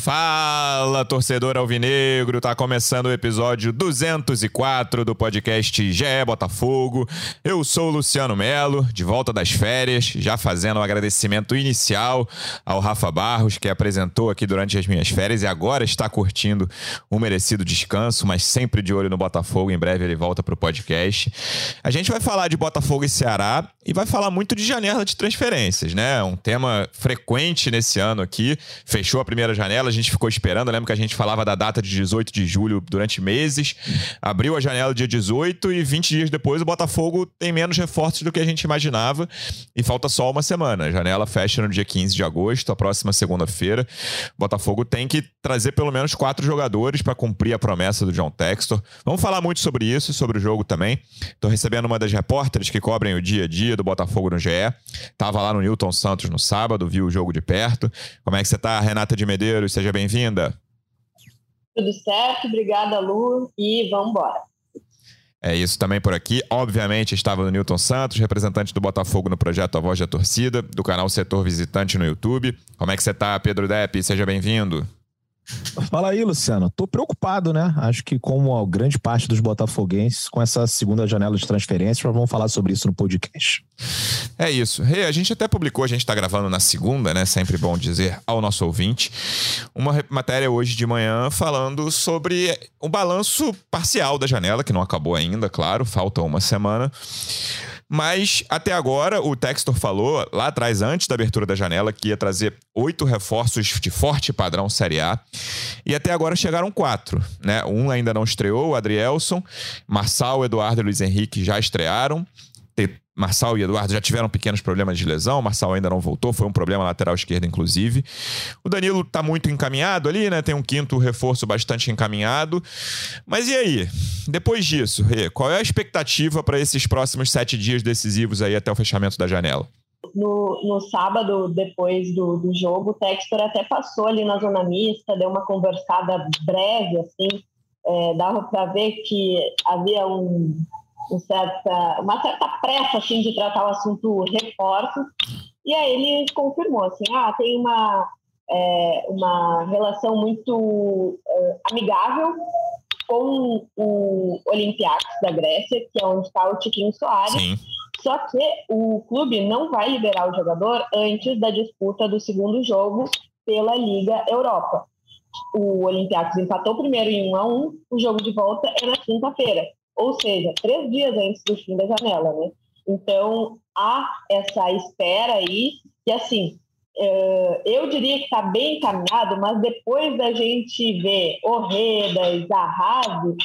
five Fala, torcedor alvinegro, tá começando o episódio 204 do podcast GE Botafogo. Eu sou o Luciano Melo, de volta das férias, já fazendo um agradecimento inicial ao Rafa Barros, que apresentou aqui durante as minhas férias e agora está curtindo um merecido descanso, mas sempre de olho no Botafogo. Em breve ele volta pro podcast. A gente vai falar de Botafogo e Ceará e vai falar muito de janela de transferências, né? Um tema frequente nesse ano aqui. Fechou a primeira janela a gente ficou esperando. Eu que a gente falava da data de 18 de julho durante meses. Abriu a janela dia 18 e 20 dias depois o Botafogo tem menos reforços do que a gente imaginava. E falta só uma semana. A janela fecha no dia 15 de agosto, a próxima segunda-feira. O Botafogo tem que trazer pelo menos quatro jogadores para cumprir a promessa do John Textor. Vamos falar muito sobre isso, sobre o jogo também. Estou recebendo uma das repórteres que cobrem o dia a dia do Botafogo no GE. Tava lá no Newton Santos no sábado, viu o jogo de perto. Como é que você tá, Renata de Medeiros? seja bem-vinda. Tudo certo, obrigada, Lu, e vamos embora. É isso também por aqui. Obviamente estava no Newton Santos, representante do Botafogo no projeto A Voz da Torcida, do canal Setor Visitante no YouTube. Como é que você está, Pedro Depp? Seja bem-vindo. Fala aí, Luciano. Tô preocupado, né? Acho que, como a grande parte dos botafoguenses, com essa segunda janela de transferências, nós vamos falar sobre isso no podcast. É isso. Hey, a gente até publicou, a gente está gravando na segunda, né? Sempre bom dizer ao nosso ouvinte, uma matéria hoje de manhã falando sobre o balanço parcial da janela, que não acabou ainda, claro, falta uma semana. Mas até agora, o Textor falou lá atrás, antes da abertura da janela, que ia trazer oito reforços de forte padrão Série A. E até agora chegaram quatro. Né? Um ainda não estreou, o Adrielson. Marçal, Eduardo e Luiz Henrique já estrearam. Marçal e Eduardo já tiveram pequenos problemas de lesão. Marçal ainda não voltou, foi um problema lateral esquerdo, inclusive. O Danilo está muito encaminhado ali, né? Tem um quinto reforço bastante encaminhado. Mas e aí? Depois disso, Rê, qual é a expectativa para esses próximos sete dias decisivos aí até o fechamento da janela? No, no sábado, depois do, do jogo, o Textor até passou ali na zona mista, deu uma conversada breve, assim. É, dava para ver que havia um um certa, uma certa pressa assim, de tratar o assunto reforços. E aí ele confirmou assim, ah, tem uma, é, uma relação muito é, amigável com o Olympiacos da Grécia, que é onde está o Tiquinho Soares. Sim. Só que o clube não vai liberar o jogador antes da disputa do segundo jogo pela Liga Europa. O Olympiacos empatou primeiro em 1 a 1 o jogo de volta é na quinta-feira ou seja, três dias antes do fim da janela, né? Então, há essa espera aí, que assim, é, eu diria que está bem encaminhado, mas depois da gente ver Orreda, Zarrazo,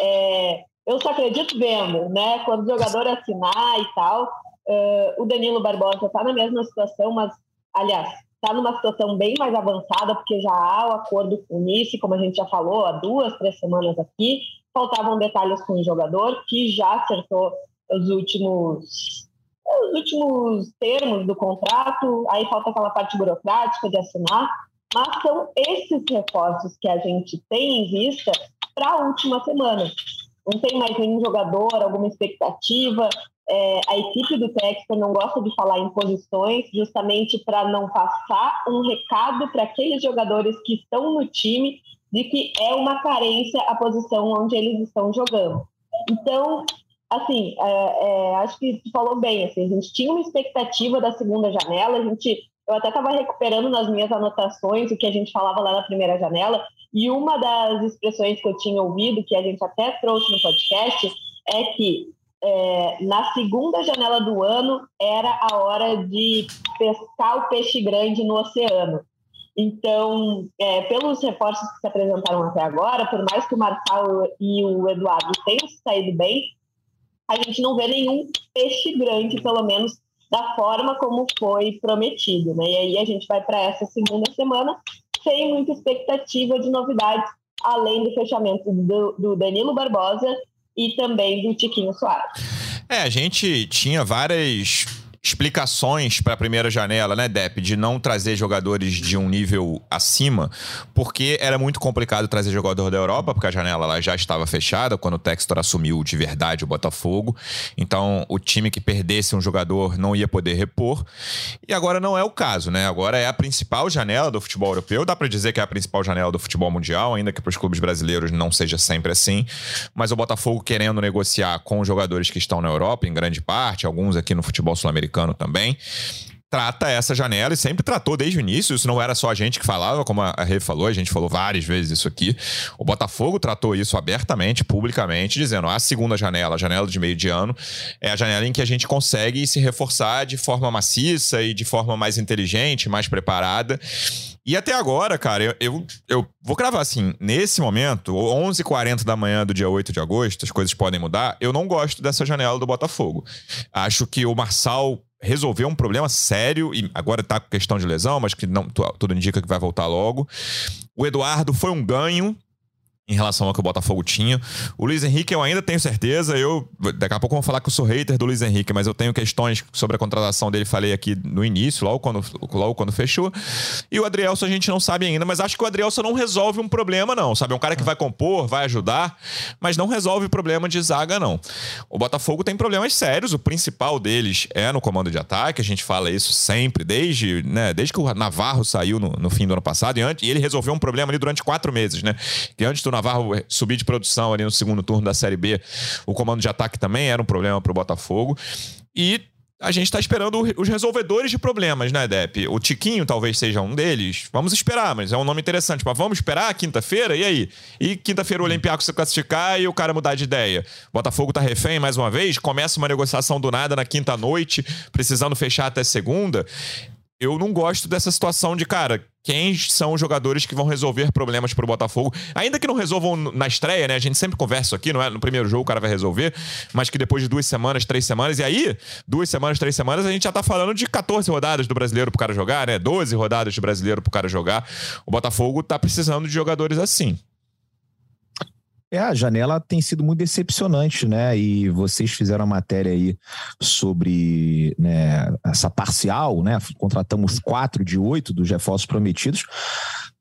é, eu só acredito vendo, né? Quando o jogador assinar e tal, é, o Danilo Barbosa está na mesma situação, mas, aliás, está numa situação bem mais avançada, porque já há o acordo com o Nice, como a gente já falou há duas, três semanas aqui, faltavam detalhes com o jogador, que já acertou os últimos os últimos termos do contrato, aí falta aquela parte burocrática de assinar, mas são esses reforços que a gente tem em vista para a última semana. Não tem mais nenhum jogador, alguma expectativa. É, a equipe do Texas não gosta de falar em posições, justamente para não passar um recado para aqueles jogadores que estão no time de que é uma carência a posição onde eles estão jogando. Então, assim, é, é, acho que tu falou bem, assim, a gente tinha uma expectativa da segunda janela, a gente, eu até estava recuperando nas minhas anotações o que a gente falava lá na primeira janela, e uma das expressões que eu tinha ouvido, que a gente até trouxe no podcast, é que é, na segunda janela do ano era a hora de pescar o peixe grande no oceano. Então, é, pelos reforços que se apresentaram até agora, por mais que o Marçal e o Eduardo tenham saído bem, a gente não vê nenhum peixe grande, pelo menos da forma como foi prometido. Né? E aí a gente vai para essa segunda semana sem muita expectativa de novidades, além do fechamento do, do Danilo Barbosa e também do Tiquinho Soares. É, a gente tinha várias explicações para a primeira janela, né, Dep, de não trazer jogadores de um nível acima, porque era muito complicado trazer jogador da Europa, porque a janela lá já estava fechada quando o Textor assumiu de verdade o Botafogo. Então, o time que perdesse um jogador não ia poder repor. E agora não é o caso, né? Agora é a principal janela do futebol europeu. Dá para dizer que é a principal janela do futebol mundial, ainda que para os clubes brasileiros não seja sempre assim. Mas o Botafogo querendo negociar com os jogadores que estão na Europa, em grande parte, alguns aqui no futebol sul-americano americano também trata essa janela e sempre tratou desde o início. Isso não era só a gente que falava, como a Rê falou, a gente falou várias vezes isso aqui. O Botafogo tratou isso abertamente, publicamente, dizendo: a segunda janela, a janela de meio de ano, é a janela em que a gente consegue se reforçar de forma maciça e de forma mais inteligente, mais preparada. E até agora, cara, eu, eu, eu vou cravar assim: nesse momento, 11h40 da manhã do dia 8 de agosto, as coisas podem mudar. Eu não gosto dessa janela do Botafogo. Acho que o Marçal resolveu um problema sério, e agora tá com questão de lesão, mas que não tudo indica que vai voltar logo. O Eduardo foi um ganho, em relação ao que o Botafogo tinha. O Luiz Henrique eu ainda tenho certeza, eu daqui a pouco vou falar que eu sou hater do Luiz Henrique, mas eu tenho questões sobre a contratação dele, falei aqui no início, logo quando, logo quando fechou. E o Adrielson a gente não sabe ainda, mas acho que o Adrielson não resolve um problema não, sabe? É um cara que vai compor, vai ajudar, mas não resolve o problema de zaga não. O Botafogo tem problemas sérios, o principal deles é no comando de ataque, a gente fala isso sempre, desde, né, desde que o Navarro saiu no, no fim do ano passado e, antes, e ele resolveu um problema ali durante quatro meses, né? Que antes do Navarro subir de produção ali no segundo turno da Série B, o comando de ataque também era um problema para o Botafogo. E a gente está esperando os resolvedores de problemas, né, Dep? O Tiquinho talvez seja um deles. Vamos esperar, mas é um nome interessante. Mas vamos esperar quinta-feira? E aí? E quinta-feira o Olympiacos se classificar e o cara mudar de ideia? Botafogo tá refém mais uma vez? Começa uma negociação do nada na quinta noite, precisando fechar até segunda? Eu não gosto dessa situação de, cara, quem são os jogadores que vão resolver problemas pro Botafogo. Ainda que não resolvam na estreia, né? A gente sempre conversa aqui, não é? No primeiro jogo o cara vai resolver, mas que depois de duas semanas, três semanas, e aí, duas semanas, três semanas, a gente já tá falando de 14 rodadas do brasileiro pro cara jogar, né? 12 rodadas de brasileiro pro cara jogar. O Botafogo tá precisando de jogadores assim. É, a janela tem sido muito decepcionante, né? E vocês fizeram a matéria aí sobre né, essa parcial, né? Contratamos quatro de oito dos reforços prometidos.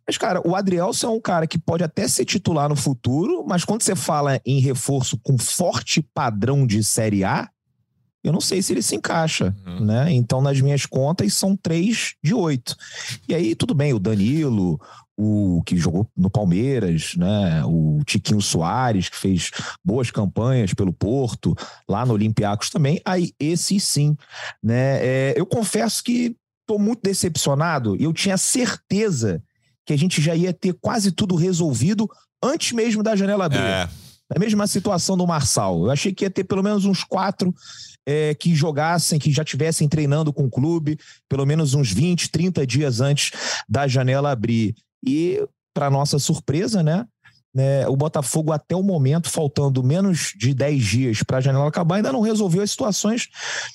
Mas, cara, o Adrielson é um cara que pode até ser titular no futuro, mas quando você fala em reforço com forte padrão de Série A, eu não sei se ele se encaixa, uhum. né? Então, nas minhas contas, são três de oito. E aí, tudo bem, o Danilo, o que jogou no Palmeiras, né? O Tiquinho Soares, que fez boas campanhas pelo Porto, lá no Olympiacos também. Aí, esse sim, né? É, eu confesso que estou muito decepcionado. Eu tinha certeza que a gente já ia ter quase tudo resolvido antes mesmo da janela abrir. É. A mesma situação do Marçal. Eu achei que ia ter pelo menos uns quatro é, que jogassem, que já tivessem treinando com o clube, pelo menos uns 20, 30 dias antes da janela abrir. E, para nossa surpresa, né? Né, o Botafogo, até o momento, faltando menos de 10 dias para a janela acabar, ainda não resolveu as situações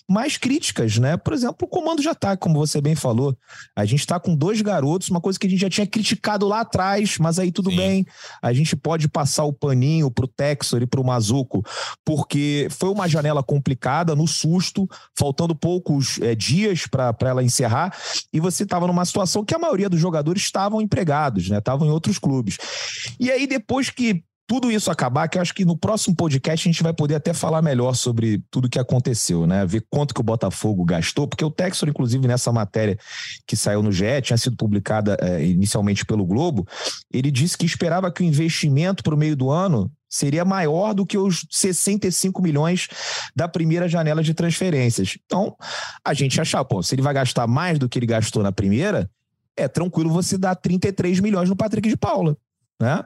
mais críticas, né? Por exemplo, o comando de ataque, como você bem falou. A gente está com dois garotos, uma coisa que a gente já tinha criticado lá atrás, mas aí tudo Sim. bem. A gente pode passar o paninho para o Texor e para o Mazuco, porque foi uma janela complicada, no susto, faltando poucos é, dias para ela encerrar, e você estava numa situação que a maioria dos jogadores estavam empregados, né? Estavam em outros clubes. E aí, depois depois que tudo isso acabar, que eu acho que no próximo podcast a gente vai poder até falar melhor sobre tudo que aconteceu, né? Ver quanto que o Botafogo gastou, porque o Texor, inclusive, nessa matéria que saiu no GE, tinha sido publicada é, inicialmente pelo Globo, ele disse que esperava que o investimento para o meio do ano seria maior do que os 65 milhões da primeira janela de transferências. Então, a gente achava, pô, se ele vai gastar mais do que ele gastou na primeira, é tranquilo você dar 33 milhões no Patrick de Paula. Né?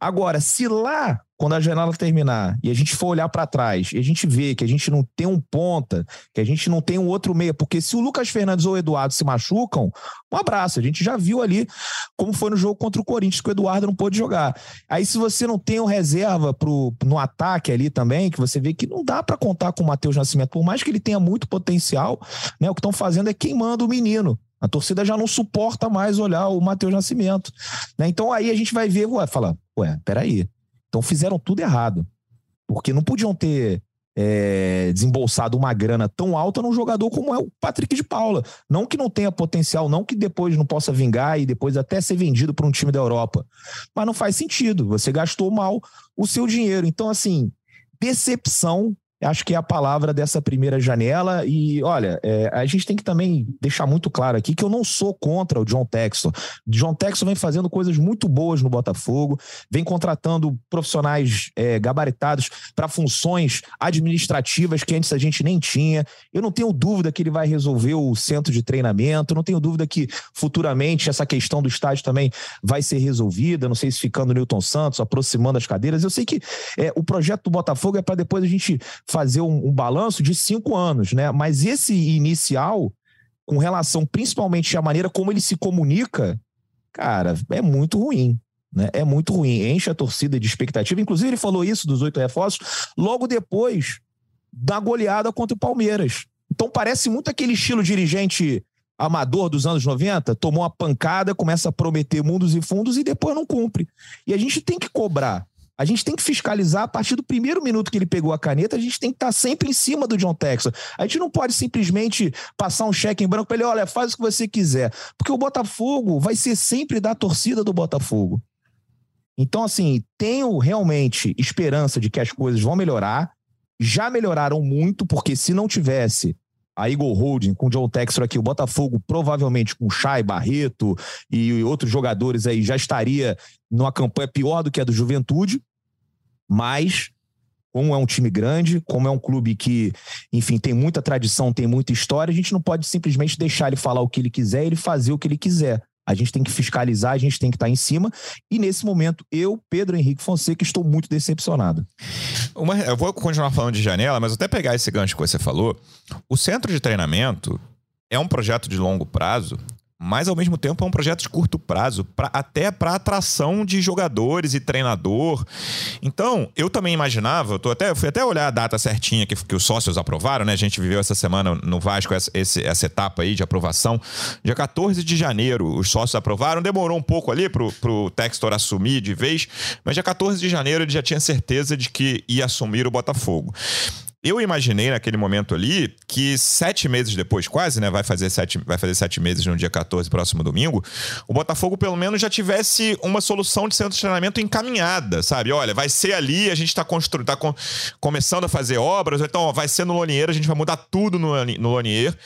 Agora, se lá, quando a janela terminar, e a gente for olhar para trás, e a gente vê que a gente não tem um ponta, que a gente não tem um outro meia, porque se o Lucas Fernandes ou o Eduardo se machucam, um abraço. A gente já viu ali como foi no jogo contra o Corinthians, que o Eduardo não pôde jogar. Aí, se você não tem um reserva pro, no ataque ali também, que você vê que não dá para contar com o Matheus Nascimento, por mais que ele tenha muito potencial, né? O que estão fazendo é queimando o menino. A torcida já não suporta mais olhar o Matheus Nascimento. Né? Então aí a gente vai ver, vai falar, ué, peraí. Então fizeram tudo errado. Porque não podiam ter é, desembolsado uma grana tão alta num jogador como é o Patrick de Paula. Não que não tenha potencial, não que depois não possa vingar e depois até ser vendido para um time da Europa. Mas não faz sentido. Você gastou mal o seu dinheiro. Então, assim, decepção acho que é a palavra dessa primeira janela. E olha, é, a gente tem que também deixar muito claro aqui que eu não sou contra o John Textor. John Textor vem fazendo coisas muito boas no Botafogo, vem contratando profissionais é, gabaritados para funções administrativas que antes a gente nem tinha. Eu não tenho dúvida que ele vai resolver o centro de treinamento, não tenho dúvida que futuramente essa questão do estádio também vai ser resolvida. Não sei se ficando o Newton Santos, aproximando as cadeiras. Eu sei que é, o projeto do Botafogo é para depois a gente fazer um, um balanço de cinco anos, né? Mas esse inicial, com relação principalmente à maneira como ele se comunica, cara, é muito ruim. Né? É muito ruim, enche a torcida de expectativa. Inclusive, ele falou isso dos oito reforços logo depois da goleada contra o Palmeiras. Então, parece muito aquele estilo dirigente amador dos anos 90, tomou uma pancada, começa a prometer mundos e fundos e depois não cumpre. E a gente tem que cobrar a gente tem que fiscalizar a partir do primeiro minuto que ele pegou a caneta, a gente tem que estar sempre em cima do John Texas. A gente não pode simplesmente passar um cheque em branco para ele, olha, faz o que você quiser. Porque o Botafogo vai ser sempre da torcida do Botafogo. Então, assim, tenho realmente esperança de que as coisas vão melhorar. Já melhoraram muito, porque se não tivesse a Eagle Holding com o John Textor aqui, o Botafogo provavelmente com Chay, Barreto e outros jogadores aí já estaria numa campanha pior do que a do Juventude mas como é um time grande, como é um clube que, enfim, tem muita tradição, tem muita história, a gente não pode simplesmente deixar ele falar o que ele quiser, ele fazer o que ele quiser. A gente tem que fiscalizar, a gente tem que estar em cima. E nesse momento, eu, Pedro Henrique Fonseca, estou muito decepcionado. Uma, eu vou continuar falando de janela, mas até pegar esse gancho que você falou. O centro de treinamento é um projeto de longo prazo mas ao mesmo tempo é um projeto de curto prazo, pra, até para atração de jogadores e treinador. Então, eu também imaginava, eu tô até, fui até olhar a data certinha que, que os sócios aprovaram, né? A gente viveu essa semana no Vasco essa, esse, essa etapa aí de aprovação. Dia 14 de janeiro, os sócios aprovaram, demorou um pouco ali pro, pro Textor assumir de vez, mas dia 14 de janeiro ele já tinha certeza de que ia assumir o Botafogo. Eu imaginei naquele momento ali que sete meses depois, quase, né? Vai fazer sete, vai fazer sete meses no dia 14, próximo domingo, o Botafogo pelo menos já tivesse uma solução de centro de treinamento encaminhada, sabe? Olha, vai ser ali, a gente está construindo, tá com, começando a fazer obras, então ó, vai ser no Lonier, a gente vai mudar tudo no, no Lonier.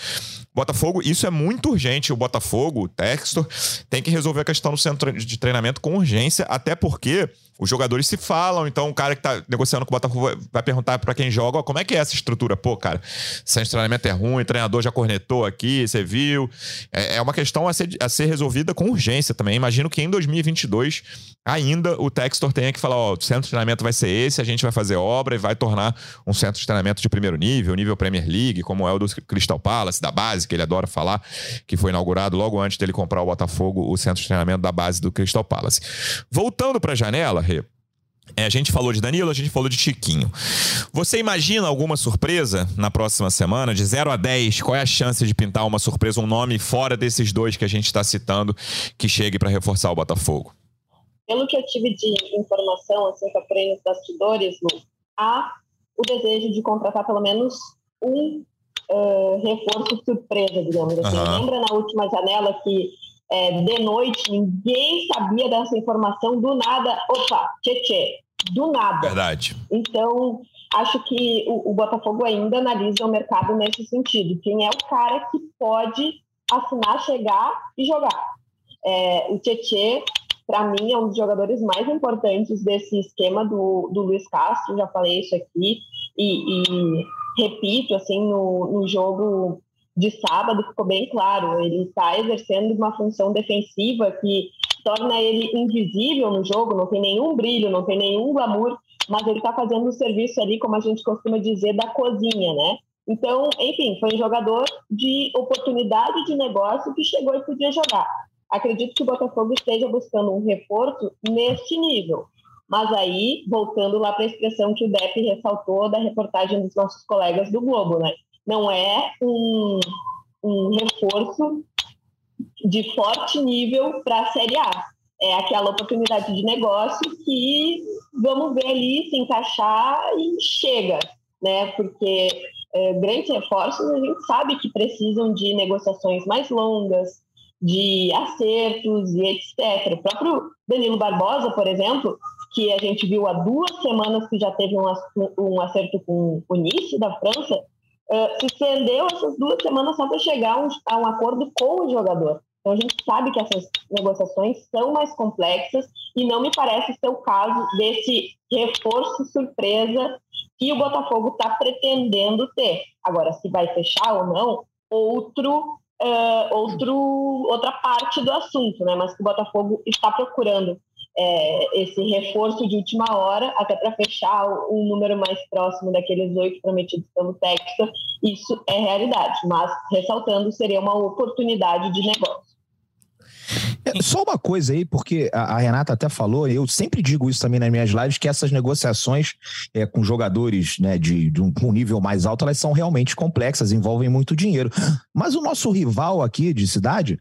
Botafogo, isso é muito urgente. O Botafogo, o Textor, tem que resolver a questão do centro de treinamento com urgência, até porque os jogadores se falam, então o cara que tá negociando com o Botafogo vai perguntar para quem joga, ó, como é que é essa estrutura? Pô, cara, centro de treinamento é ruim, o treinador já cornetou aqui, você viu. É, é uma questão a ser, a ser resolvida com urgência também. Imagino que em 2022 ainda o Textor tenha que falar, ó, o centro de treinamento vai ser esse, a gente vai fazer obra e vai tornar um centro de treinamento de primeiro nível, nível Premier League, como é o do Crystal Palace, da base, que ele adora falar, que foi inaugurado logo antes dele comprar o Botafogo, o centro de treinamento da base do Crystal Palace. Voltando para a janela, Rê, é, a gente falou de Danilo, a gente falou de Tiquinho. Você imagina alguma surpresa na próxima semana? De 0 a 10, qual é a chance de pintar uma surpresa, um nome fora desses dois que a gente está citando, que chegue para reforçar o Botafogo? Pelo que eu tive de informação, assim, que apurei nos bastidores, Lu, há o desejo de contratar pelo menos um uh, reforço surpresa, digamos assim. Uhum. Lembra na última janela que é, de noite, ninguém sabia dessa informação, do nada, opa, tchê, do nada. Verdade. Então, acho que o, o, Botafogo ainda analisa o mercado nesse sentido. Quem é o cara que pode assinar, chegar e jogar? É, o Tietê, para mim, é um dos jogadores mais importantes desse esquema do, do Luiz Castro, já falei isso aqui, e, e repito, assim, no, no jogo de sábado ficou bem claro. Ele está exercendo uma função defensiva que torna ele invisível no jogo, não tem nenhum brilho, não tem nenhum glamour, mas ele está fazendo o serviço ali, como a gente costuma dizer, da cozinha, né? Então, enfim, foi um jogador de oportunidade de negócio que chegou e podia jogar. Acredito que o Botafogo esteja buscando um reforço neste nível. Mas aí, voltando lá para a expressão que o Depp ressaltou da reportagem dos nossos colegas do Globo, né? Não é um, um reforço de forte nível para a Série A. É aquela oportunidade de negócio que vamos ver ali se encaixar e chega. né? Porque é, grandes reforços a gente sabe que precisam de negociações mais longas, de acertos e etc. O próprio Danilo Barbosa, por exemplo, que a gente viu há duas semanas que já teve um, um acerto com o Nice da França, uh, se estendeu essas duas semanas só para chegar um, a um acordo com o jogador. Então a gente sabe que essas negociações são mais complexas e não me parece ser o caso desse reforço surpresa que o Botafogo está pretendendo ter. Agora, se vai fechar ou não, outro, uh, outro, outra parte do assunto, né? Mas que o Botafogo está procurando é, esse reforço de última hora, até para fechar um número mais próximo daqueles oito prometidos pelo Texas, isso é realidade. Mas, ressaltando, seria uma oportunidade de negócio. É, só uma coisa aí, porque a, Renata até falou, eu sempre digo isso também nas minhas lives, que essas negociações é, com jogadores né, de, de um, nível mais alto, elas são realmente complexas, envolvem muito dinheiro. Mas o nosso rival aqui de cidade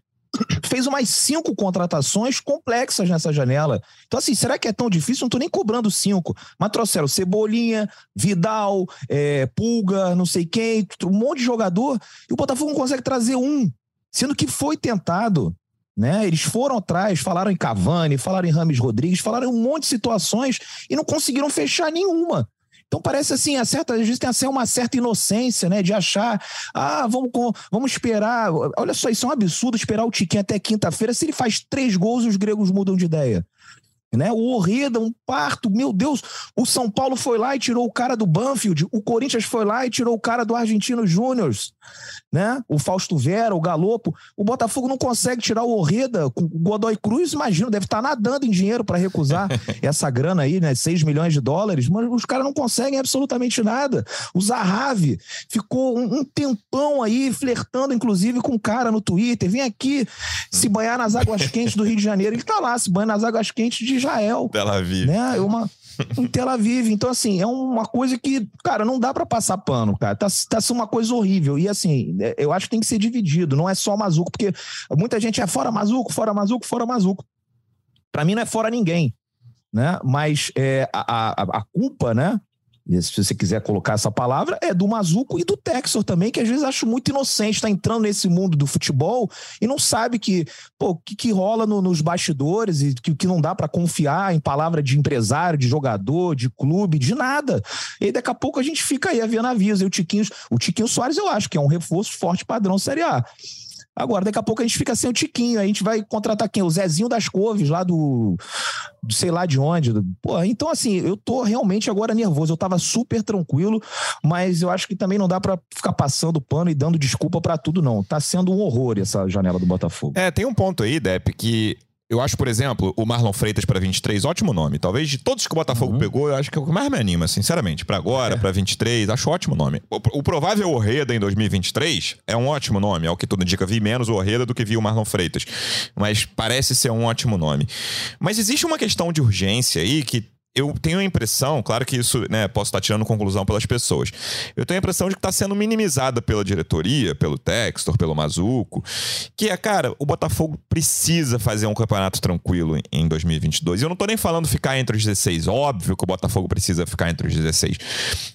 fez umas cinco contratações complexas nessa janela. Então, assim, será que é tão difícil? Não tô nem cobrando cinco. Mas trouxeram Cebolinha, Vidal, é, Pulga, não sei quem, um monte de jogador, e o Botafogo não consegue trazer um. Sendo que foi tentado. Né? Eles foram atrás, falaram em Cavani, falaram em Rames Rodrigues, falaram em um monte de situações e não conseguiram fechar nenhuma. Então parece assim, a certa, às vezes tem uma certa inocência, né? De achar, ah, vamos, vamos esperar. Olha só, isso é um absurdo esperar o Tiquinho até quinta-feira. Se ele faz três gols, os gregos mudam de ideia. Né? O Orreda, um parto, meu Deus, o São Paulo foi lá e tirou o cara do Banfield, o Corinthians foi lá e tirou o cara do Argentino Júnior, né? O Fausto Vera, o Galopo. O Botafogo não consegue tirar o Orreda com o Godoy Cruz, imagino, deve estar nadando em dinheiro para recusar essa grana aí, né? 6 milhões de dólares, mas os caras não conseguem absolutamente nada. O Zahavi ficou um, um tempão aí flertando, inclusive, com o cara no Twitter. Vem aqui se banhar nas águas quentes do Rio de Janeiro. Ele tá lá, se banha nas águas quentes de Israel. Tel Aviv. Né? É uma, em Tel Aviv. Então, assim, é uma coisa que, cara, não dá para passar pano, cara. Tá, tá sendo uma coisa horrível. E, assim, é, eu acho que tem que ser dividido, não é só Mazuco, porque muita gente é fora Mazuco, fora Mazuco, fora Mazuco. Para mim não é fora ninguém, né? Mas é, a, a, a culpa, né? Se você quiser colocar essa palavra, é do Mazuco e do Texor também, que às vezes acho muito inocente, está entrando nesse mundo do futebol e não sabe que, pô, que, que rola no, nos bastidores e que, que não dá para confiar em palavra de empresário, de jogador, de clube, de nada. E daqui a pouco a gente fica aí a navios. E o Tiquinho, o Tiquinho Soares eu acho que é um reforço forte padrão Série A. Agora, daqui a pouco a gente fica sem o Tiquinho, a gente vai contratar quem? O Zezinho das Couves, lá do, do sei lá de onde. Pô, então, assim, eu tô realmente agora nervoso. Eu tava super tranquilo, mas eu acho que também não dá para ficar passando pano e dando desculpa para tudo, não. Tá sendo um horror essa janela do Botafogo. É, tem um ponto aí, Depp, que eu acho, por exemplo, o Marlon Freitas para 23, ótimo nome. Talvez de todos que o Botafogo uhum. pegou, eu acho que é o que mais me anima, sinceramente. Para agora, é. para 23, acho ótimo nome. O, o, provável Orreda em 2023 é um ótimo nome. É o que tudo indica. Vi menos o Orreda do que vi o Marlon Freitas. Mas parece ser um ótimo nome. Mas existe uma questão de urgência aí que eu tenho a impressão, claro que isso, né, posso estar tirando conclusão pelas pessoas. Eu tenho a impressão de que está sendo minimizada pela diretoria, pelo Textor, pelo Mazuco, que é, cara, o Botafogo precisa fazer um campeonato tranquilo em 2022. E eu não estou nem falando ficar entre os 16, óbvio que o Botafogo precisa ficar entre os 16.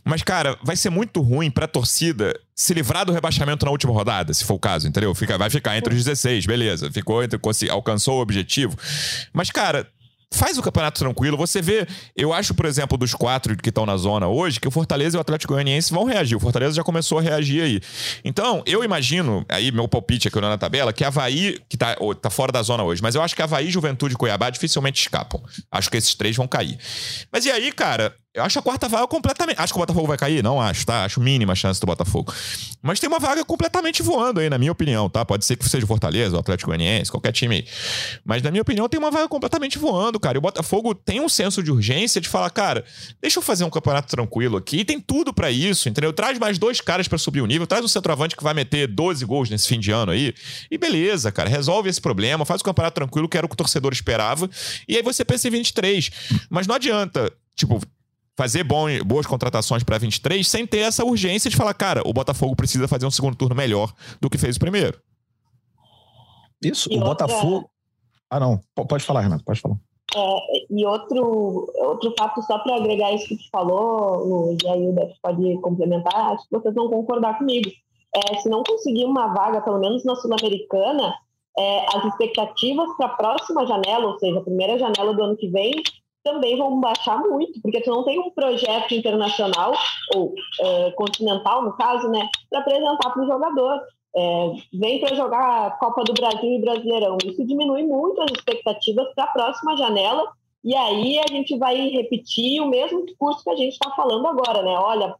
Mas, cara, vai ser muito ruim para a torcida se livrar do rebaixamento na última rodada, se for o caso, entendeu? Fica, vai ficar entre os 16, beleza. Ficou entre, alcançou o objetivo. Mas, cara, faz o campeonato tranquilo. Você vê, eu acho, por exemplo, dos quatro que estão na zona hoje, que o Fortaleza e o Atlético Goianiense vão reagir. O Fortaleza já começou a reagir aí. Então, eu imagino, aí meu palpite aqui na tabela, que Havaí, que tá, tá fora da zona hoje, mas eu acho que Havaí, Juventude e Cuiabá dificilmente escapam. Acho que esses três vão cair. Mas e aí, cara, eu acho a quarta vaga completamente. Acho que o Botafogo vai cair? Não acho, tá? Acho mínima a chance do Botafogo. Mas tem uma vaga completamente voando aí, na minha opinião, tá? Pode ser que seja o Fortaleza, o Atlético Goianiense, qualquer time aí. Mas, na minha opinião, tem uma vaga completamente voando, cara. E o Botafogo tem um senso de urgência de falar, cara, deixa eu fazer um campeonato tranquilo aqui. E tem tudo para isso, entendeu? Traz mais dois caras para subir o nível, traz um centroavante que vai meter 12 gols nesse fim de ano aí. E beleza, cara, resolve esse problema, faz o campeonato tranquilo, que era o que o torcedor esperava. E aí você pensa em 23. Mas não adianta, tipo, fazer bom, boas contratações para 23 sem ter essa urgência de falar, cara, o Botafogo precisa fazer um segundo turno melhor do que fez o primeiro. Isso, e o outra... Botafogo. Ah, não. Pode falar, Renato, pode falar. É, e outro, outro fato, só para agregar isso que tu falou, Lu, e aí o Def pode complementar, acho que vocês vão concordar comigo. É, se não conseguir uma vaga, pelo menos na Sul-Americana, é, as expectativas para a próxima janela, ou seja, a primeira janela do ano que vem, também vão baixar muito, porque tu não tem um projeto internacional, ou é, continental, no caso, né, para apresentar para o jogador. É, vem para jogar Copa do Brasil e Brasileirão. Isso diminui muito as expectativas para a próxima janela, e aí a gente vai repetir o mesmo discurso que a gente está falando agora, né? Olha,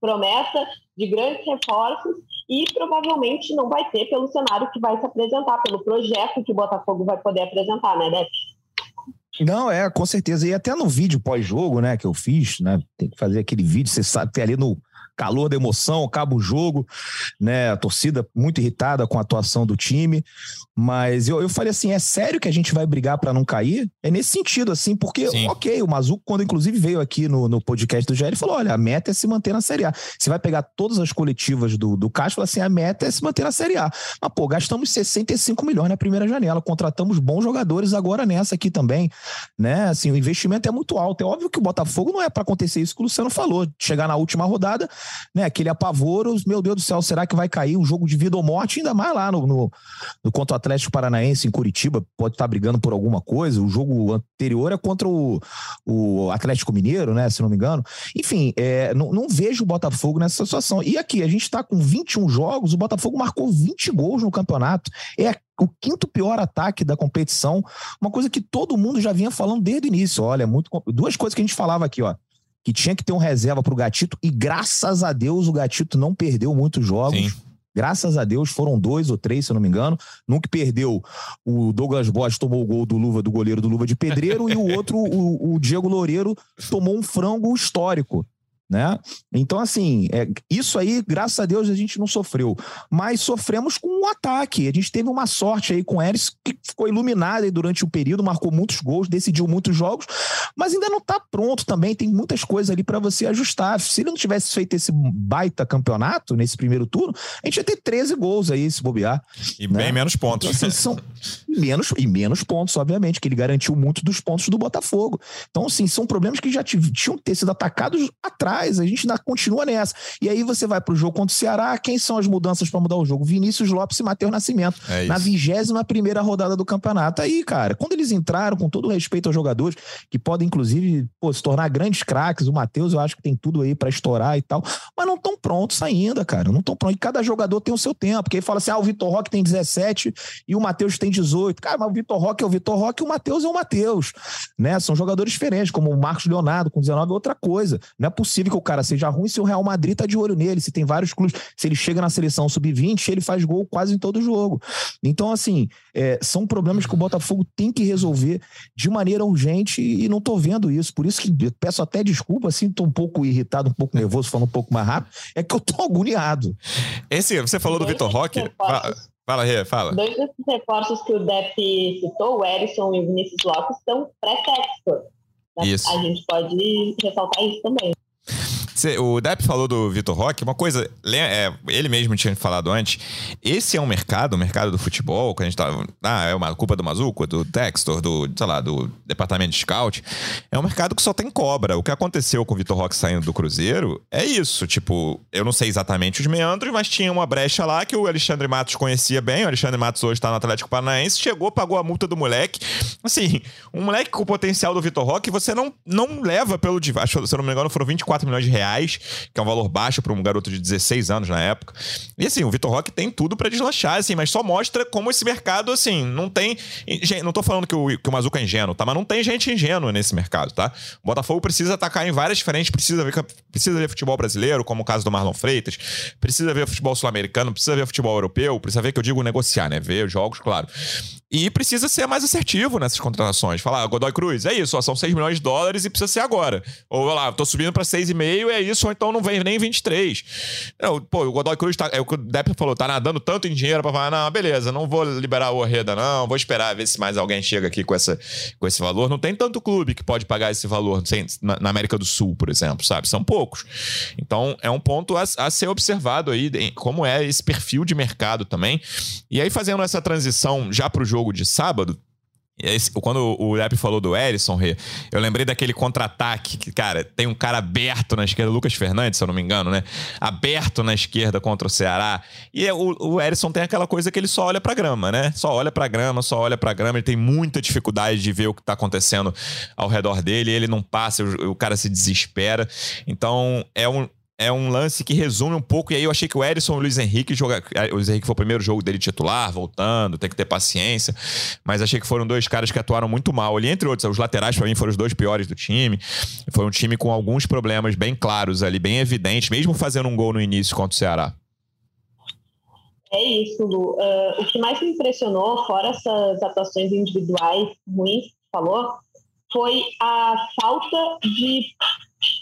promessa de grandes reforços e provavelmente não vai ter pelo cenário que vai se apresentar, pelo projeto que o Botafogo vai poder apresentar, né, Def? Não, é, com certeza. E até no vídeo pós-jogo, né, que eu fiz, né? Tem que fazer aquele vídeo, você sabe, tem ali no calor da emoção, acaba o jogo, né? A torcida muito irritada com a atuação do time. Mas eu, eu falei assim: é sério que a gente vai brigar para não cair? É nesse sentido, assim, porque, Sim. ok, o Mazuco, quando inclusive veio aqui no, no podcast do GL, ele falou: olha, a meta é se manter na Série A. Você vai pegar todas as coletivas do, do Caixa e falar assim: a meta é se manter na Série A. Mas, pô, gastamos 65 milhões na primeira janela, contratamos bons jogadores agora nessa aqui também, né? Assim, o investimento é muito alto. É óbvio que o Botafogo não é para acontecer isso que o Luciano falou, chegar na última rodada, né? Aquele apavoro, meu Deus do céu, será que vai cair um jogo de vida ou morte? Ainda mais lá no, no, no contra o Atlético Paranaense em Curitiba, pode estar brigando por alguma coisa. O jogo anterior é contra o, o Atlético Mineiro, né? Se não me engano. Enfim, é, não, não vejo o Botafogo nessa situação. E aqui, a gente está com 21 jogos, o Botafogo marcou 20 gols no campeonato. É o quinto pior ataque da competição, uma coisa que todo mundo já vinha falando desde o início. Olha, muito duas coisas que a gente falava aqui, ó que tinha que ter um reserva para o Gatito e graças a Deus o Gatito não perdeu muitos jogos. Sim. Graças a Deus foram dois ou três, se eu não me engano. Nunca perdeu. O Douglas Bosch tomou o gol do Luva do goleiro do Luva de Pedreiro e o outro, o, o Diego Loureiro, tomou um frango histórico né? Então, assim, é, isso aí, graças a Deus, a gente não sofreu. Mas sofremos com um ataque. A gente teve uma sorte aí com o Eris, que ficou iluminado aí durante o período, marcou muitos gols, decidiu muitos jogos, mas ainda não está pronto também. Tem muitas coisas ali para você ajustar. Se ele não tivesse feito esse baita campeonato nesse primeiro turno, a gente ia ter 13 gols aí, se bobear. E né? bem menos pontos. Então, assim, são menos, e menos pontos, obviamente, que ele garantiu muito dos pontos do Botafogo. Então, assim, são problemas que já tinham que ter sido atacados atrás a gente ainda continua nessa. E aí você vai para o jogo contra o Ceará, quem são as mudanças para mudar o jogo? Vinícius Lopes e Matheus Nascimento. É na vigésima primeira rodada do campeonato. Aí, cara, quando eles entraram, com todo respeito aos jogadores, que podem, inclusive, pô, se tornar grandes craques, o Matheus eu acho que tem tudo aí para estourar e tal, mas não estão prontos ainda, cara. Não estão prontos. E cada jogador tem o seu tempo. Porque aí fala assim: ah, o Vitor Roque tem 17 e o Matheus tem 18. Cara, mas o Vitor Roque é o Vitor Roque e o Matheus é o Matheus. Né? São jogadores diferentes, como o Marcos Leonardo com 19 é outra coisa. Não é possível que o cara seja ruim se o Real Madrid tá de olho nele, se tem vários clubes. Se ele chega na seleção sub-20, ele faz gol quase em todo jogo. Então, assim, é, são problemas que o Botafogo tem que resolver de maneira urgente e não tô vendo isso. Por isso que peço até desculpa, assim, tô um pouco irritado, um pouco nervoso, falando um pouco mais rápido, é que eu tô agoniado. Esse, você falou do Vitor Roque. Fala, Rê, fala. Dois desses reforços que o Dep citou, o Erisson e o Vinícius Lopes, estão pré-texto. Isso. A gente pode ressaltar isso também o Depp falou do Vitor Roque, uma coisa, é, ele mesmo tinha falado antes, esse é um mercado, o mercado do futebol, que a gente tá, ah, é uma culpa do Mazuco, do Textor, do, sei lá, do departamento de scout, é um mercado que só tem cobra. O que aconteceu com o Vitor Roque saindo do Cruzeiro é isso, tipo, eu não sei exatamente os meandros, mas tinha uma brecha lá que o Alexandre Matos conhecia bem, o Alexandre Matos hoje tá no Atlético Paranaense, chegou, pagou a multa do moleque, assim, um moleque com o potencial do Vitor Roque, você não, não leva pelo, se eu não me engano, foram 24 milhões de reais reais, que é um valor baixo para um garoto de 16 anos na época. E assim, o Vitor Roque tem tudo para deslanchar, assim, mas só mostra como esse mercado, assim, não tem. Não tô falando que o, que o Mazuca é ingênuo, tá? Mas não tem gente ingênua nesse mercado, tá? O Botafogo precisa atacar em várias frentes, precisa ver, precisa ver futebol brasileiro, como o caso do Marlon Freitas, precisa ver futebol sul-americano, precisa ver futebol europeu, precisa ver que eu digo negociar, né? Ver jogos, claro. E precisa ser mais assertivo nessas contratações. Falar, ah, Godoy Cruz, é isso, ó, são 6 milhões de dólares e precisa ser agora. Ou lá, tô subindo para 6,5, é isso, ou então não vem nem 23. Não, pô, o Godoy Cruz tá, é o que o Depp falou, tá nadando tanto em dinheiro para falar, não, beleza, não vou liberar o Orreda, não, vou esperar ver se mais alguém chega aqui com, essa, com esse valor. Não tem tanto clube que pode pagar esse valor na, na América do Sul, por exemplo, sabe? São poucos. Então, é um ponto a, a ser observado aí, como é esse perfil de mercado também. E aí, fazendo essa transição já pro jogo de sábado, quando o Lepe falou do Erisson, eu lembrei daquele contra-ataque que, cara, tem um cara aberto na esquerda, Lucas Fernandes, se eu não me engano, né? Aberto na esquerda contra o Ceará. E é, o, o tem aquela coisa que ele só olha pra grama, né? Só olha pra grama, só olha pra grama. Ele tem muita dificuldade de ver o que tá acontecendo ao redor dele. Ele não passa, o cara se desespera. Então, é um é um lance que resume um pouco. E aí eu achei que o Erisson e o Luiz Henrique jogar. O Luiz Henrique foi o primeiro jogo dele titular, voltando, tem que ter paciência. Mas achei que foram dois caras que atuaram muito mal ali, entre outros. Os laterais, para mim, foram os dois piores do time. Foi um time com alguns problemas bem claros ali, bem evidentes, mesmo fazendo um gol no início contra o Ceará. É isso, Lu. Uh, o que mais me impressionou, fora essas atuações individuais ruins que falou, foi a falta de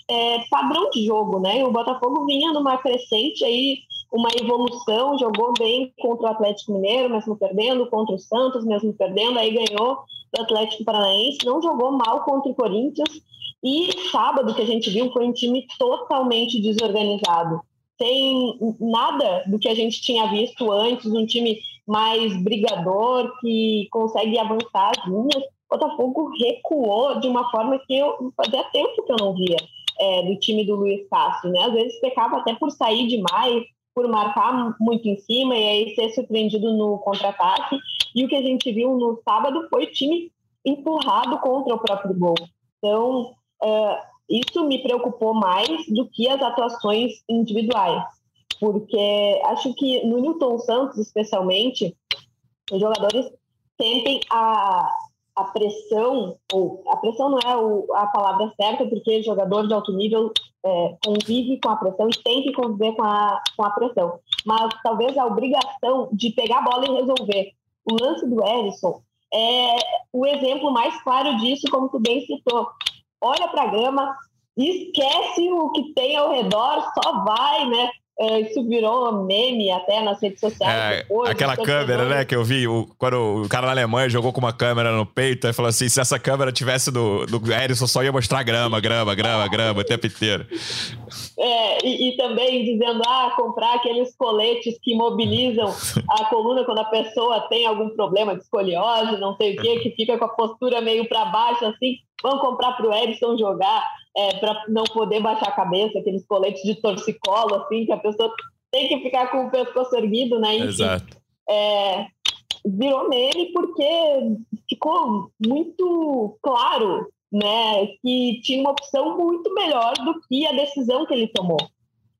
é, padrão de jogo, né? O Botafogo vinha numa crescente aí, uma evolução, jogou bem contra o Atlético Mineiro, mesmo perdendo, contra o Santos, mesmo perdendo, aí ganhou do Atlético Paranaense, não jogou mal contra o Corinthians. E sábado que a gente viu foi um time totalmente desorganizado, sem nada do que a gente tinha visto antes, um time mais brigador, que consegue avançar as linhas. Botafogo recuou de uma forma que eu fazia tempo que eu não via é, do time do Luiz Castro, né? Às vezes pecava até por sair demais, por marcar muito em cima e aí ser surpreendido no contra-ataque. E o que a gente viu no sábado foi o time empurrado contra o próprio gol. Então, uh, isso me preocupou mais do que as atuações individuais, porque acho que no Newton Santos, especialmente, os jogadores sentem a, a pressão, ou a pressão não é a palavra certa, porque jogador de alto nível é, convive com a pressão e tem que conviver com a, com a pressão. Mas talvez a obrigação de pegar a bola e resolver. O lance do Ellison é o exemplo mais claro disso, como tu bem citou. Olha para a grama, esquece o que tem ao redor, só vai, né? É, isso virou meme até nas redes sociais. É, depois, aquela câmera, né, que eu vi, o, quando o cara na Alemanha jogou com uma câmera no peito, e falou assim: se essa câmera tivesse do, do Erison, só ia mostrar grama, grama, grama, grama o tempo inteiro. É, e, e, também dizendo, ah, comprar aqueles coletes que mobilizam a coluna quando a pessoa tem algum problema de escoliose, não sei o quê, que fica com a postura meio para baixo, assim, vamos comprar para o Edson jogar é, para não poder baixar a cabeça, aqueles coletes de torcicolo, assim, que a pessoa tem que ficar com o pescoço erguido, né? Enfim, Exato. É, virou meme porque ficou muito claro, né, que tinha uma opção muito melhor do que a decisão que ele tomou.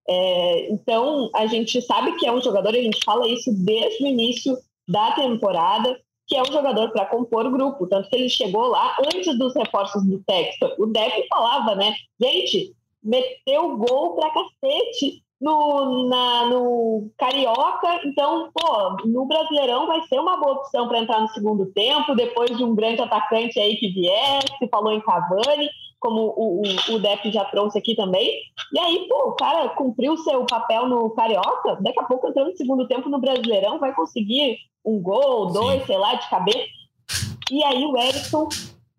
É, então, a gente sabe que é um jogador, a gente fala isso desde o início da temporada, que é um jogador para compor grupo. Tanto que ele chegou lá antes dos reforços do Texas. O Depp falava, né? Gente, meteu gol pra cacete no, na, no Carioca. Então, pô, no Brasileirão vai ser uma boa opção para entrar no segundo tempo, depois de um grande atacante aí que vier, se falou em Cavani, como o, o, o Depp já trouxe aqui também. E aí, pô, o cara cumpriu seu papel no Carioca, daqui a pouco entrando no segundo tempo no Brasileirão, vai conseguir um gol, dois, Sim. sei lá, de cabeça. E aí o Erickson,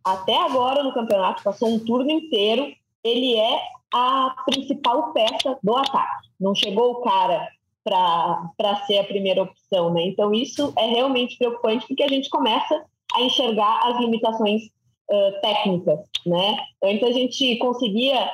até agora no campeonato, passou um turno inteiro, ele é a principal peça do ataque. Não chegou o cara para ser a primeira opção, né? Então isso é realmente preocupante porque a gente começa a enxergar as limitações uh, técnicas, né? Antes a gente conseguia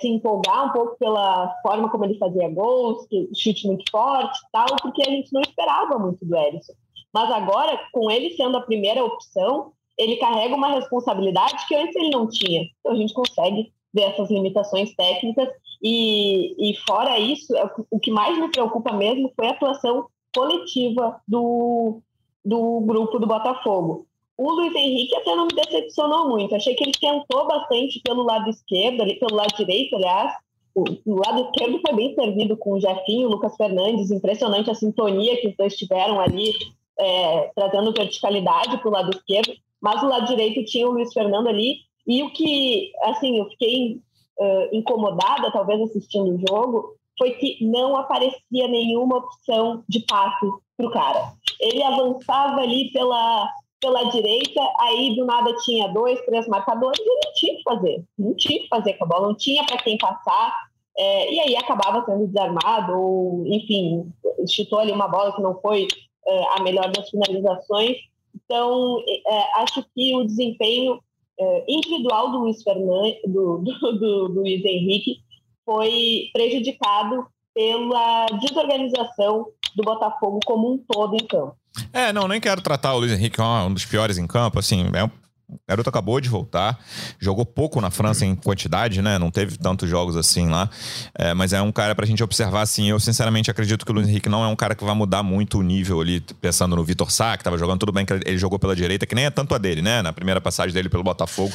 se empolgar um pouco pela forma como ele fazia gols, chute muito forte tal, porque a gente não esperava muito do Erisson. Mas agora, com ele sendo a primeira opção, ele carrega uma responsabilidade que antes ele não tinha. Então a gente consegue ver essas limitações técnicas e, e fora isso, é o que mais me preocupa mesmo foi a atuação coletiva do, do grupo do Botafogo. O Luiz Henrique até não me decepcionou muito. Achei que ele tentou bastante pelo lado esquerdo, pelo lado direito, aliás. O, o lado esquerdo foi bem servido com o Jefinho, o Lucas Fernandes. Impressionante a sintonia que os dois tiveram ali, é, trazendo verticalidade para o lado esquerdo. Mas o lado direito tinha o Luiz Fernando ali. E o que, assim, eu fiquei uh, incomodada, talvez, assistindo o jogo, foi que não aparecia nenhuma opção de passe para o cara. Ele avançava ali pela pela direita, aí do nada tinha dois, três marcadores e não tinha que fazer. Não tinha que fazer com a bola, não tinha para quem passar. É, e aí acabava sendo desarmado, ou enfim, chutou ali uma bola que não foi é, a melhor das finalizações. Então, é, acho que o desempenho é, individual do Luiz, Fernandes, do, do, do, do Luiz Henrique foi prejudicado pela desorganização do Botafogo como um todo em campo. É, não, nem quero tratar o Luiz Henrique como um dos piores em campo, assim, é um o garoto acabou de voltar, jogou pouco na França em quantidade, né? Não teve tantos jogos assim lá. É, mas é um cara pra gente observar, assim. Eu, sinceramente, acredito que o Luiz Henrique não é um cara que vai mudar muito o nível ali, pensando no Vitor Sá, que tava jogando tudo bem, que ele jogou pela direita, que nem é tanto a dele, né? Na primeira passagem dele pelo Botafogo,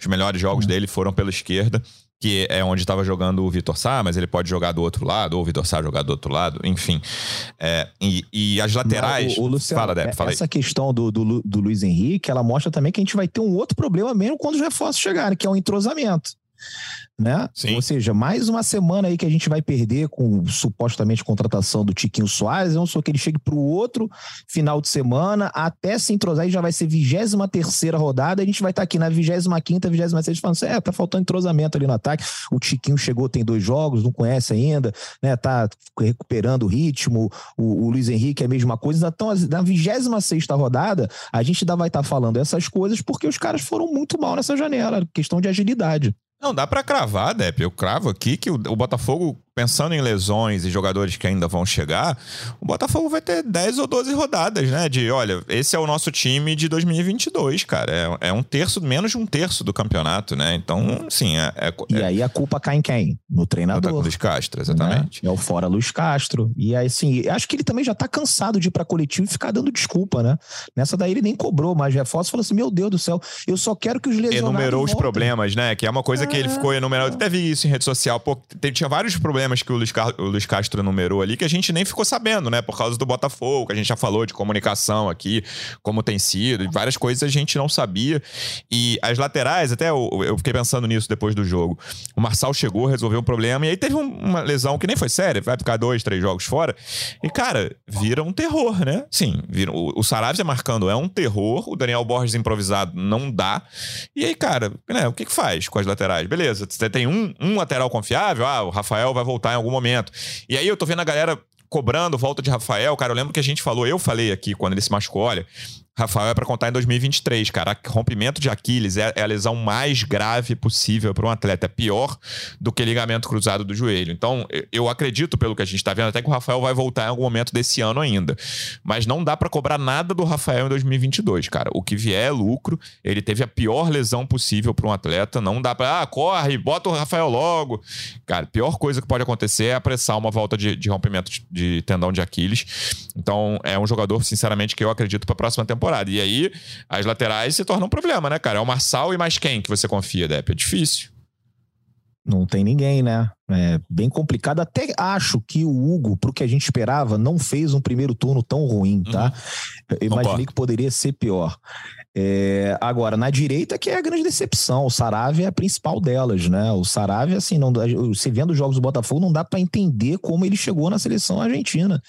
os melhores jogos uhum. dele foram pela esquerda que é onde estava jogando o Vitor Sá, mas ele pode jogar do outro lado, ou o Vitor Sá jogar do outro lado, enfim. É, e, e, as laterais. Não, o, o Luciano, fala, Deb, fala essa aí. questão do, do, do Luiz Henrique, ela mostra também que a gente vai ter um outro problema mesmo quando os reforços chegarem, que é o entrosamento né? Sim. Ou seja, mais uma semana aí que a gente vai perder com supostamente contratação do Tiquinho Soares, não sou que ele chegue para o outro final de semana, até se entrosar e já vai ser 23 terceira rodada, a gente vai estar tá aqui na 25 quinta, 26 falando assim, é, tá faltando entrosamento ali no ataque, o Tiquinho chegou, tem dois jogos, não conhece ainda, né? Tá recuperando o ritmo, o, o Luiz Henrique é a mesma coisa, então na 26 rodada, a gente ainda vai estar tá falando essas coisas porque os caras foram muito mal nessa janela, questão de agilidade. Não, dá para cravar, Depp. Eu cravo aqui que o, o Botafogo pensando em lesões e jogadores que ainda vão chegar, o Botafogo vai ter 10 ou 12 rodadas, né? De, olha, esse é o nosso time de 2022, cara. É, é um terço, menos de um terço do campeonato, né? Então, sim, é, é, E é aí a culpa cai em quem? No treinador. No Luiz Castro, exatamente. Né? É o fora Luiz Castro. E aí, assim, acho que ele também já tá cansado de ir pra coletivo e ficar dando desculpa, né? Nessa daí ele nem cobrou mais reforço, falou assim, meu Deus do céu, eu só quero que os lesionados Enumerou voltem. os problemas, né? Que é uma coisa que ele ficou enumerando. Até vi isso em rede social. Pô, tinha vários problemas problemas que o Luiz, Car o Luiz Castro numerou ali que a gente nem ficou sabendo, né? Por causa do Botafogo, que a gente já falou de comunicação aqui, como tem sido, várias coisas a gente não sabia. E as laterais, até eu, eu fiquei pensando nisso depois do jogo. O Marçal chegou, resolveu um problema, e aí teve uma lesão que nem foi séria, vai ficar dois, três jogos fora. E, cara, vira um terror, né? Sim, vira, o, o Saravia marcando é um terror, o Daniel Borges improvisado não dá. E aí, cara, né, o que, que faz com as laterais? Beleza, você tem um, um lateral confiável, ah, o Rafael vai voltar em algum momento. E aí eu tô vendo a galera cobrando volta de Rafael, cara, eu lembro que a gente falou, eu falei aqui quando ele se machucou, olha, Rafael é para contar em 2023, cara. Rompimento de Aquiles é, é a lesão mais grave possível para um atleta. É pior do que ligamento cruzado do joelho. Então, eu acredito, pelo que a gente está vendo, até que o Rafael vai voltar em algum momento desse ano ainda. Mas não dá para cobrar nada do Rafael em 2022, cara. O que vier é lucro. Ele teve a pior lesão possível para um atleta. Não dá para, ah, corre, bota o Rafael logo. Cara, a pior coisa que pode acontecer é apressar uma volta de, de rompimento de, tendão de Aquiles. Então, é um jogador, sinceramente, que eu acredito para a próxima temporada temporada. E aí, as laterais se tornam um problema, né, cara? É o Marçal e mais quem que você confia, Depp? É difícil. Não tem ninguém, né? É bem complicado. Até acho que o Hugo, pro que a gente esperava, não fez um primeiro turno tão ruim, tá? Uhum. Eu imaginei que poderia ser pior. É, agora, na direita, que é a grande decepção. O Saravia é a principal delas, né? O Saravia, assim, não, você vendo os jogos do Botafogo, não dá para entender como ele chegou na seleção argentina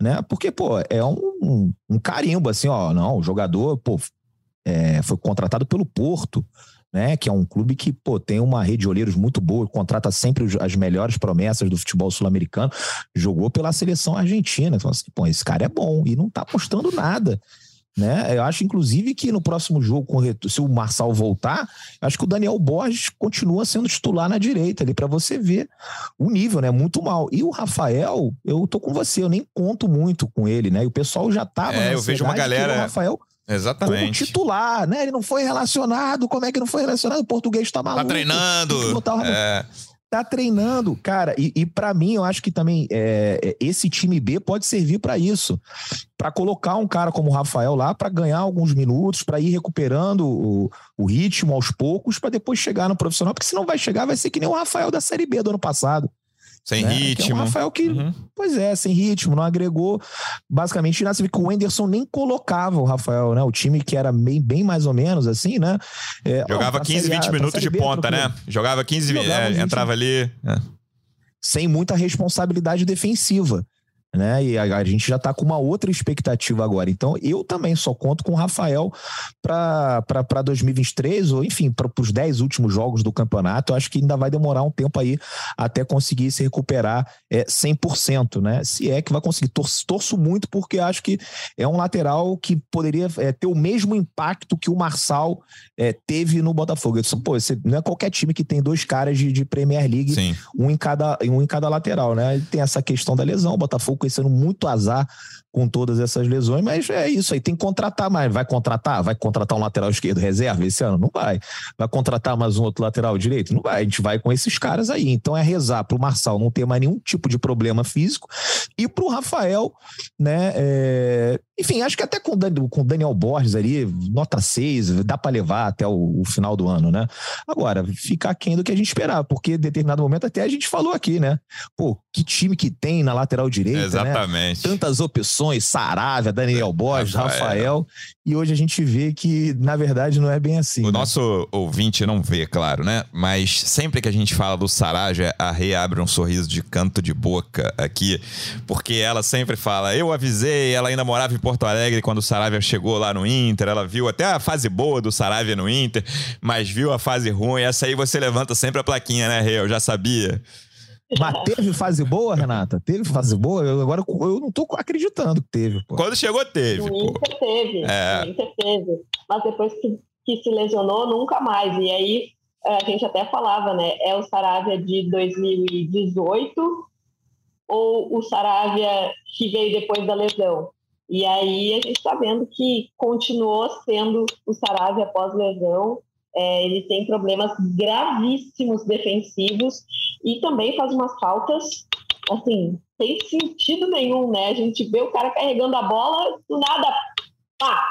né? Porque, pô, é um, um carimbo, assim, ó, não, o jogador, pô, é, foi contratado pelo Porto, né? Que é um clube que, pô, tem uma rede de olheiros muito boa, contrata sempre as melhores promessas do futebol sul-americano, jogou pela seleção argentina. Então, assim, pô, esse cara é bom e não tá mostrando nada. Né? Eu acho, inclusive, que no próximo jogo, se o Marçal voltar, acho que o Daniel Borges continua sendo titular na direita ali, para você ver o nível, né? Muito mal. E o Rafael, eu tô com você, eu nem conto muito com ele, né? E o pessoal já tava. É, eu vejo uma galera. O Rafael Exatamente. Como titular, né? Ele não foi relacionado. Como é que não foi relacionado? O português tá maluco. Tá treinando. É tá treinando, cara. E, e para mim, eu acho que também é, é esse time B pode servir para isso, para colocar um cara como o Rafael lá para ganhar alguns minutos, para ir recuperando o, o, ritmo aos poucos, para depois chegar no profissional, porque se não vai chegar, vai ser que nem o Rafael da Série B do ano passado. Sem né? ritmo. Que é um Rafael que, uhum. pois é, sem ritmo, não agregou basicamente nada. Você vê que o Anderson nem colocava o Rafael, né? O time que era bem, bem mais ou menos assim, né? É, Jogava ó, 15, 20 a, minutos de B, ponta, né? Jogava 15, Jogava é, entrava ali. É. Sem muita responsabilidade defensiva. Né? E a, a gente já está com uma outra expectativa agora. Então, eu também só conto com o Rafael para 2023, ou enfim, para os 10 últimos jogos do campeonato. Eu acho que ainda vai demorar um tempo aí até conseguir se recuperar é, 100%, né? Se é que vai conseguir. Torço, torço muito porque acho que é um lateral que poderia é, ter o mesmo impacto que o Marçal é, teve no Botafogo. Eu disse, pô, você, não é qualquer time que tem dois caras de, de Premier League, Sim. um em, cada, um em cada lateral, né? Tem essa questão da lesão. O Botafogo conhecendo muito azar com todas essas lesões, mas é isso aí, tem que contratar mais. Vai contratar? Vai contratar um lateral esquerdo reserva esse ano? Não vai. Vai contratar mais um outro lateral direito? Não vai. A gente vai com esses caras aí. Então é rezar para o Marçal não ter mais nenhum tipo de problema físico e para o Rafael, né? É... Enfim, acho que até com o Daniel Borges ali, nota 6, dá para levar até o, o, final do ano, né? Agora, ficar quem do que a gente esperava, porque em determinado momento até a gente falou aqui, né? Pô, que time que tem na lateral direita, né? Exatamente. Né? Tantas opções opções, Saravia, Daniel Borges, Rafael. Rafael. E hoje a gente vê que, na verdade, não é bem assim. O né? nosso ouvinte não vê, claro, né? Mas sempre que a gente fala do Saravia, a Rei abre um sorriso de canto de boca aqui, porque ela sempre fala: Eu avisei, ela ainda morava em Porto Alegre quando o Saravia chegou lá no Inter, ela viu até a fase boa do Saravia no Inter, mas viu a fase ruim. Essa aí você levanta sempre a plaquinha, né, Rei? Eu já sabia. Mas teve fase boa, Renata? Teve fase boa? Eu, agora eu não tô acreditando que teve. Pô. Quando chegou, teve. O Inter teve. É. O Inter teve. Mas depois que, que se lesionou, nunca mais. E aí é, a gente até falava, né? É o Saravia de 2018 ou o Saravia que veio depois da lesão? E aí a gente está vendo que continuou sendo o Saravia após lesão é, ele tem problemas gravíssimos defensivos e também faz umas faltas, assim, sem sentido nenhum, né? A gente vê o cara carregando a bola, do nada, pá!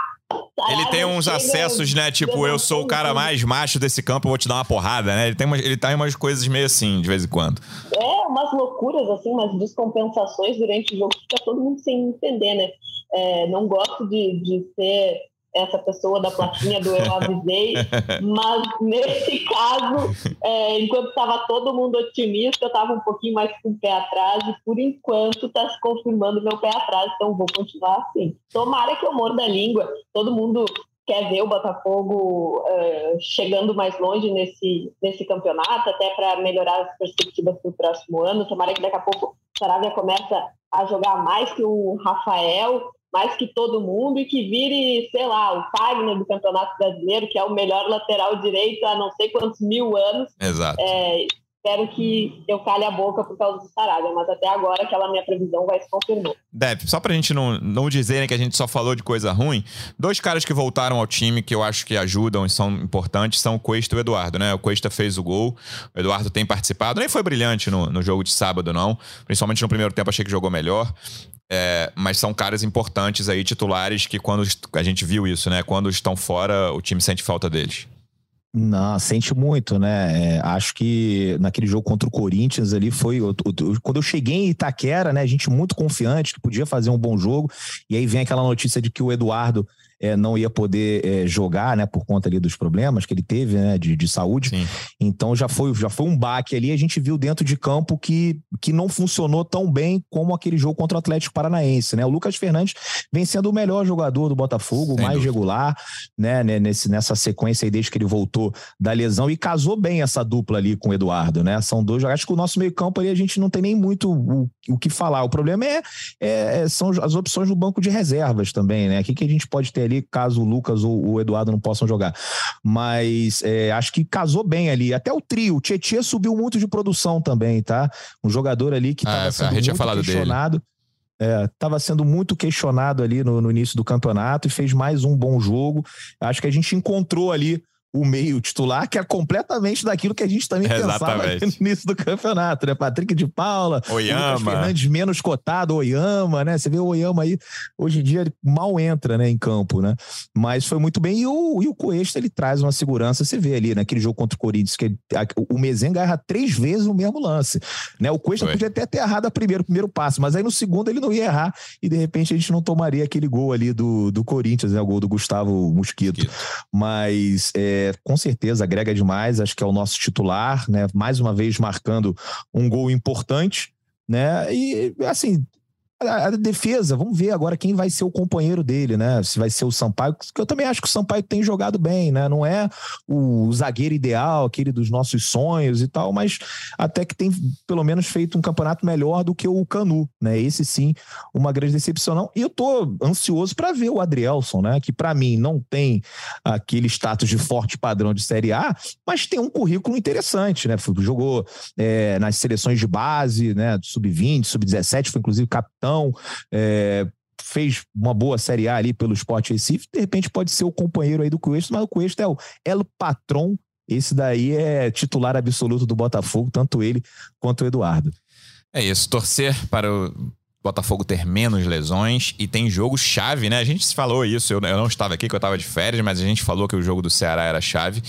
Ele tem uns acessos, né? Tipo, eu sou o cara mais macho desse campo, eu vou te dar uma porrada, né? Ele tem, ele tem umas coisas meio assim, de vez em quando. É, umas loucuras, assim, umas descompensações durante o jogo, fica todo mundo sem entender, né? É, não gosto de, de ser essa pessoa da plaquinha do eu avisei, mas nesse caso, é, enquanto estava todo mundo otimista, eu estava um pouquinho mais com o pé atrás e por enquanto está se confirmando meu pé atrás, então vou continuar assim. Tomara que eu morda a língua, todo mundo quer ver o Botafogo uh, chegando mais longe nesse, nesse campeonato, até para melhorar as perspectivas para o próximo ano. Tomara que daqui a pouco o Saravia começa a jogar mais que o Rafael, mais que todo mundo e que vire, sei lá, o Fagner do Campeonato Brasileiro, que é o melhor lateral direito há não sei quantos mil anos. Exato. É, espero que eu calhe a boca por causa do Sarabia, mas até agora aquela minha previsão vai se confirmar. Deve, só pra gente não, não dizerem que a gente só falou de coisa ruim, dois caras que voltaram ao time que eu acho que ajudam e são importantes são o Cuesta e o Eduardo, né? O Cuesta fez o gol, o Eduardo tem participado, nem foi brilhante no, no jogo de sábado, não. Principalmente no primeiro tempo achei que jogou melhor. É, mas são caras importantes aí, titulares, que quando a gente viu isso, né? Quando estão fora, o time sente falta deles. Não, sente muito, né? É, acho que naquele jogo contra o Corinthians ali foi. Eu, eu, quando eu cheguei em Itaquera, né? A gente muito confiante que podia fazer um bom jogo. E aí vem aquela notícia de que o Eduardo é, não ia poder é, jogar, né, por conta ali dos problemas que ele teve, né, de, de saúde. Sim. Então já foi, já foi um baque ali. A gente viu dentro de campo que, que não funcionou tão bem como aquele jogo contra o Atlético Paranaense, né? O Lucas Fernandes vem sendo o melhor jogador do Botafogo, Sem mais dúvida. regular, né, né, nesse, nessa sequência aí desde que ele voltou da lesão e casou bem essa dupla ali com o Eduardo, né? São dois Acho que o nosso meio campo ali a gente não tem nem muito o, o que falar. O problema é, é, são as opções no banco de reservas também, né? O que, que a gente pode ter ali caso o Lucas ou o Eduardo não possam jogar. Mas é, acho que casou bem ali. Até o trio. O Tietchan subiu muito de produção também, tá? Um jogador ali que estava ah, sendo muito questionado. Estava é, sendo muito questionado ali no, no, início do campeonato e fez mais um bom jogo. Acho que a gente encontrou ali o meio titular, que é completamente daquilo que a gente também pensava no início do campeonato, né? Patrick de Paula, Oyama. Fernandes menos cotado, Oyama, né? Você vê o Oyama aí, hoje em dia ele mal entra, né, em campo, né? Mas foi muito bem. E o, e o Cuesta, ele traz uma segurança, você vê ali naquele jogo contra o Corinthians, que a, o Mezenga erra três vezes no mesmo lance, né? O Cuesta foi. podia até ter errado a primeiro, primeiro passo, mas aí no segundo ele não ia errar e de repente a gente não tomaria aquele gol ali do, do Corinthians, né? O gol do Gustavo Mosquito. Mosquito. Mas... É, com certeza agrega demais, acho que é o nosso titular, né? Mais uma vez marcando um gol importante, né? E assim, a, a, defesa, vamos ver agora quem vai ser o companheiro dele, né? Se vai ser o Sampaio, que eu também acho que o Sampaio tem jogado bem, né? Não é o zagueiro ideal, aquele dos nossos sonhos e tal, mas até que tem pelo menos feito um campeonato melhor do que o Canu, né? Esse sim, uma grande decepção. Não. E eu tô ansioso para ver o Adrielson, né? Que para mim não tem aquele status de forte padrão de Série A, mas tem um currículo interessante, né? Jogou é, nas seleções de base, né? Sub-20, sub-17, foi inclusive capitão. É, fez uma boa Série A ali pelo Sport Recife, de repente pode ser o companheiro aí do Cuesta, mas o Cuesta é o El Patron, esse daí é titular absoluto do Botafogo, tanto ele quanto o Eduardo. É isso, torcer para o Botafogo ter menos lesões e tem jogo chave, né? A gente falou isso, eu, eu não estava aqui, que eu estava de férias, mas a gente falou que o jogo do Ceará era chave.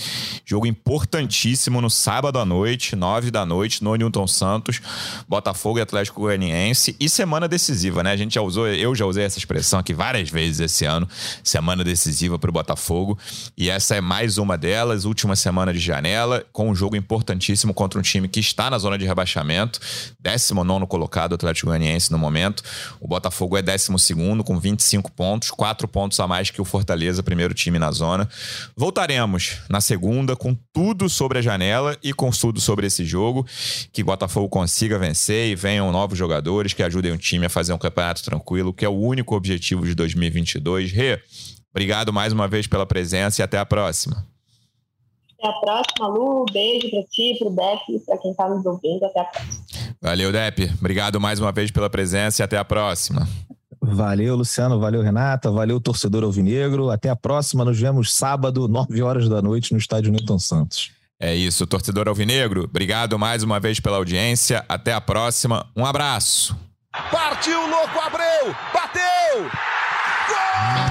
Jogo importantíssimo no sábado à noite, nove da noite, no Newton Santos, Botafogo e Atlético Goianiense. E semana decisiva, né? A gente já usou, eu já usei essa expressão aqui várias vezes esse ano, semana decisiva para o Botafogo. E essa é mais uma delas, última semana de janela, com um jogo importantíssimo contra um time que está na zona de rebaixamento, 19 colocado, Atlético Goianiense no momento momento. O Botafogo é 12 com 25 pontos, 4 pontos a mais que o Fortaleza, primeiro time na zona. Voltaremos na segunda com tudo sobre a janela e com tudo sobre esse jogo. Que Botafogo consiga vencer e venham novos jogadores que ajudem o time a fazer um campeonato tranquilo, que é o único objetivo de 2022. Rê, obrigado mais uma vez pela presença e até a próxima. Até a próxima, Lu. Beijo para ti, para o Def, para quem está nos ouvindo. Até a próxima. Valeu, Dep. Obrigado mais uma vez pela presença e até a próxima. Valeu, Luciano. Valeu, Renata. Valeu, torcedor alvinegro. Até a próxima. Nos vemos sábado, 9 horas da noite, no estádio Newton Santos. É isso, torcedor alvinegro. Obrigado mais uma vez pela audiência. Até a próxima. Um abraço. Partiu, louco, Abreu! Bateu! Gol!